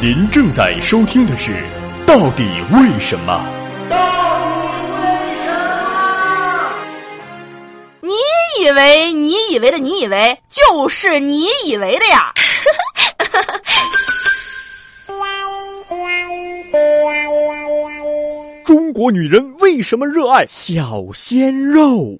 您正在收听的是《到底为什么》。到底为什么？你以为你以为的你以为就是你以为的呀？中国女人为什么热爱小鲜肉？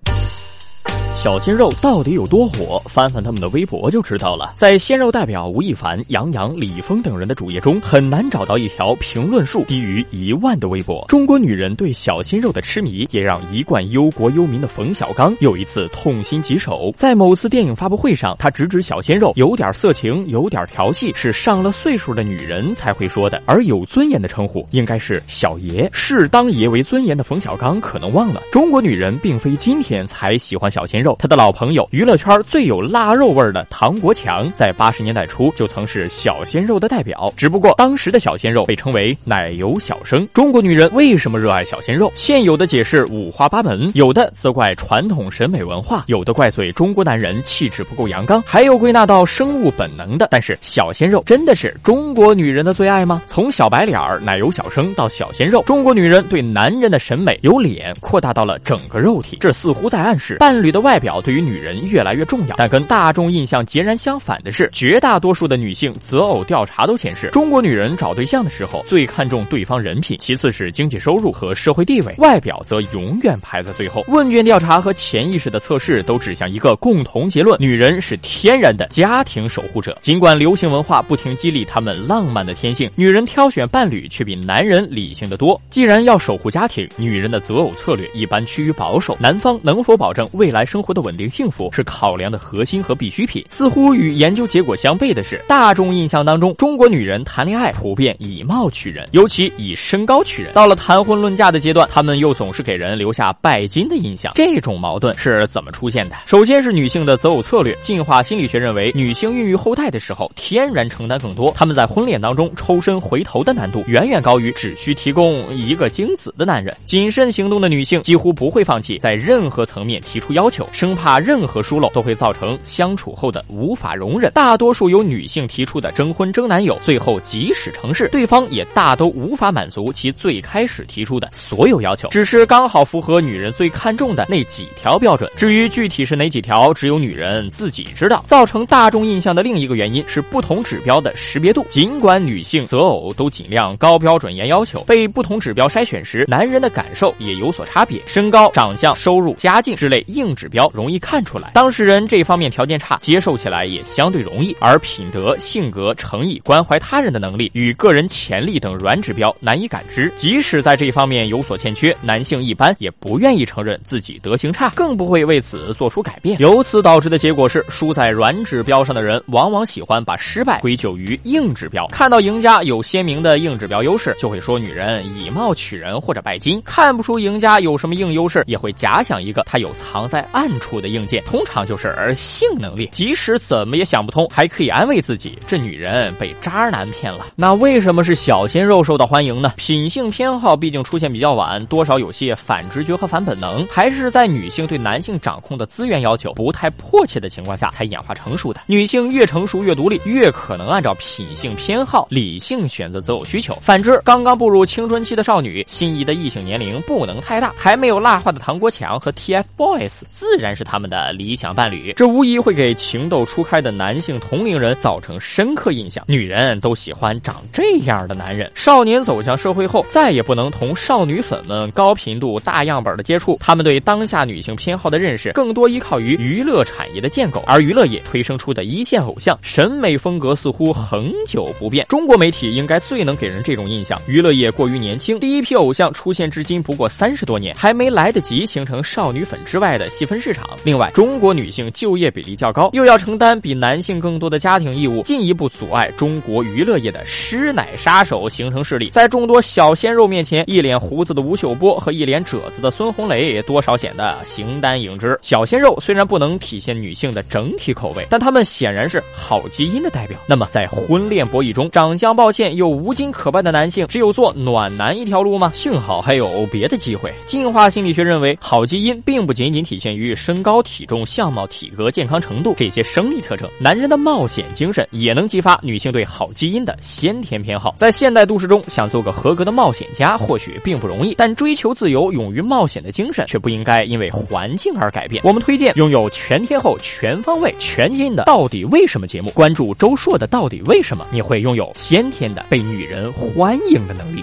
小鲜肉到底有多火？翻翻他们的微博就知道了。在鲜肉代表吴亦凡、杨洋、李峰等人的主页中，很难找到一条评论数低于一万的微博。中国女人对小鲜肉的痴迷，也让一贯忧国忧民的冯小刚有一次痛心疾首。在某次电影发布会上，他直指小鲜肉有点色情，有点调戏，是上了岁数的女人才会说的。而有尊严的称呼应该是小爷。视当爷为尊严的冯小刚可能忘了，中国女人并非今天才喜欢小鲜肉。他的老朋友，娱乐圈最有腊肉味儿的唐国强，在八十年代初就曾是小鲜肉的代表。只不过当时的小鲜肉被称为奶油小生。中国女人为什么热爱小鲜肉？现有的解释五花八门，有的责怪传统审美文化，有的怪罪中国男人气质不够阳刚，还有归纳到生物本能的。但是小鲜肉真的是中国女人的最爱吗？从小白脸儿、奶油小生到小鲜肉，中国女人对男人的审美由脸扩大到了整个肉体，这似乎在暗示伴侣的外。表对于女人越来越重要，但跟大众印象截然相反的是，绝大多数的女性择偶调查都显示，中国女人找对象的时候最看重对方人品，其次是经济收入和社会地位，外表则永远排在最后。问卷调查和潜意识的测试都指向一个共同结论：女人是天然的家庭守护者。尽管流行文化不停激励她们浪漫的天性，女人挑选伴侣却比男人理性的多。既然要守护家庭，女人的择偶策略一般趋于保守，男方能否保证未来生活？的稳定幸福是考量的核心和必需品。似乎与研究结果相悖的是，大众印象当中，中国女人谈恋爱普遍以貌取人，尤其以身高取人。到了谈婚论嫁的阶段，她们又总是给人留下拜金的印象。这种矛盾是怎么出现的？首先是女性的择偶策略。进化心理学认为，女性孕育后代的时候，天然承担更多。她们在婚恋当中抽身回头的难度，远远高于只需提供一个精子的男人。谨慎行动的女性几乎不会放弃在任何层面提出要求。生怕任何疏漏都会造成相处后的无法容忍。大多数由女性提出的征婚征男友，最后即使成事，对方也大都无法满足其最开始提出的所有要求，只是刚好符合女人最看重的那几条标准。至于具体是哪几条，只有女人自己知道。造成大众印象的另一个原因是不同指标的识别度。尽管女性择偶都尽量高标准严要求，被不同指标筛选时，男人的感受也有所差别。身高、长相、收入、家境之类硬指标。容易看出来，当事人这方面条件差，接受起来也相对容易；而品德、性格、诚意、关怀他人的能力与个人潜力等软指标难以感知。即使在这一方面有所欠缺，男性一般也不愿意承认自己德行差，更不会为此做出改变。由此导致的结果是，输在软指标上的人往往喜欢把失败归咎于硬指标。看到赢家有鲜明的硬指标优势，就会说女人以貌取人或者拜金；看不出赢家有什么硬优势，也会假想一个他有藏在暗。处的硬件通常就是而性能力，即使怎么也想不通，还可以安慰自己，这女人被渣男骗了。那为什么是小鲜肉受到欢迎呢？品性偏好毕竟出现比较晚，多少有些反直觉和反本能，还是在女性对男性掌控的资源要求不太迫切的情况下才演化成熟的。女性越成熟越独立，越可能按照品性偏好理性选择择偶需求。反之，刚刚步入青春期的少女，心仪的异性年龄不能太大，还没有蜡化的唐国强和 TFBOYS 自然。是他们的理想伴侣，这无疑会给情窦初开的男性同龄人造成深刻印象。女人都喜欢长这样的男人。少年走向社会后，再也不能同少女粉们高频度、大样本的接触，他们对当下女性偏好的认识更多依靠于娱乐产业的建构，而娱乐业推生出的一线偶像审美风格似乎恒久不变。中国媒体应该最能给人这种印象：娱乐业过于年轻，第一批偶像出现至今不过三十多年，还没来得及形成少女粉之外的细分市市场。另外，中国女性就业比例较高，又要承担比男性更多的家庭义务，进一步阻碍中国娱乐业的师奶杀手形成势力。在众多小鲜肉面前，一脸胡子的吴秀波和一脸褶子的孙红雷多少显得形单影只。小鲜肉虽然不能体现女性的整体口味，但他们显然是好基因的代表。那么，在婚恋博弈中，长相抱歉又无金可办的男性，只有做暖男一条路吗？幸好还有别的机会。进化心理学认为，好基因并不仅仅体现于。身高、体重、相貌、体格、健康程度这些生理特征。男人的冒险精神也能激发女性对好基因的先天偏好。在现代都市中，想做个合格的冒险家或许并不容易，但追求自由、勇于冒险的精神却不应该因为环境而改变。我们推荐拥有全天候、全方位、全基因的“到底为什么”节目，关注周硕的“到底为什么”，你会拥有先天的被女人欢迎的能力。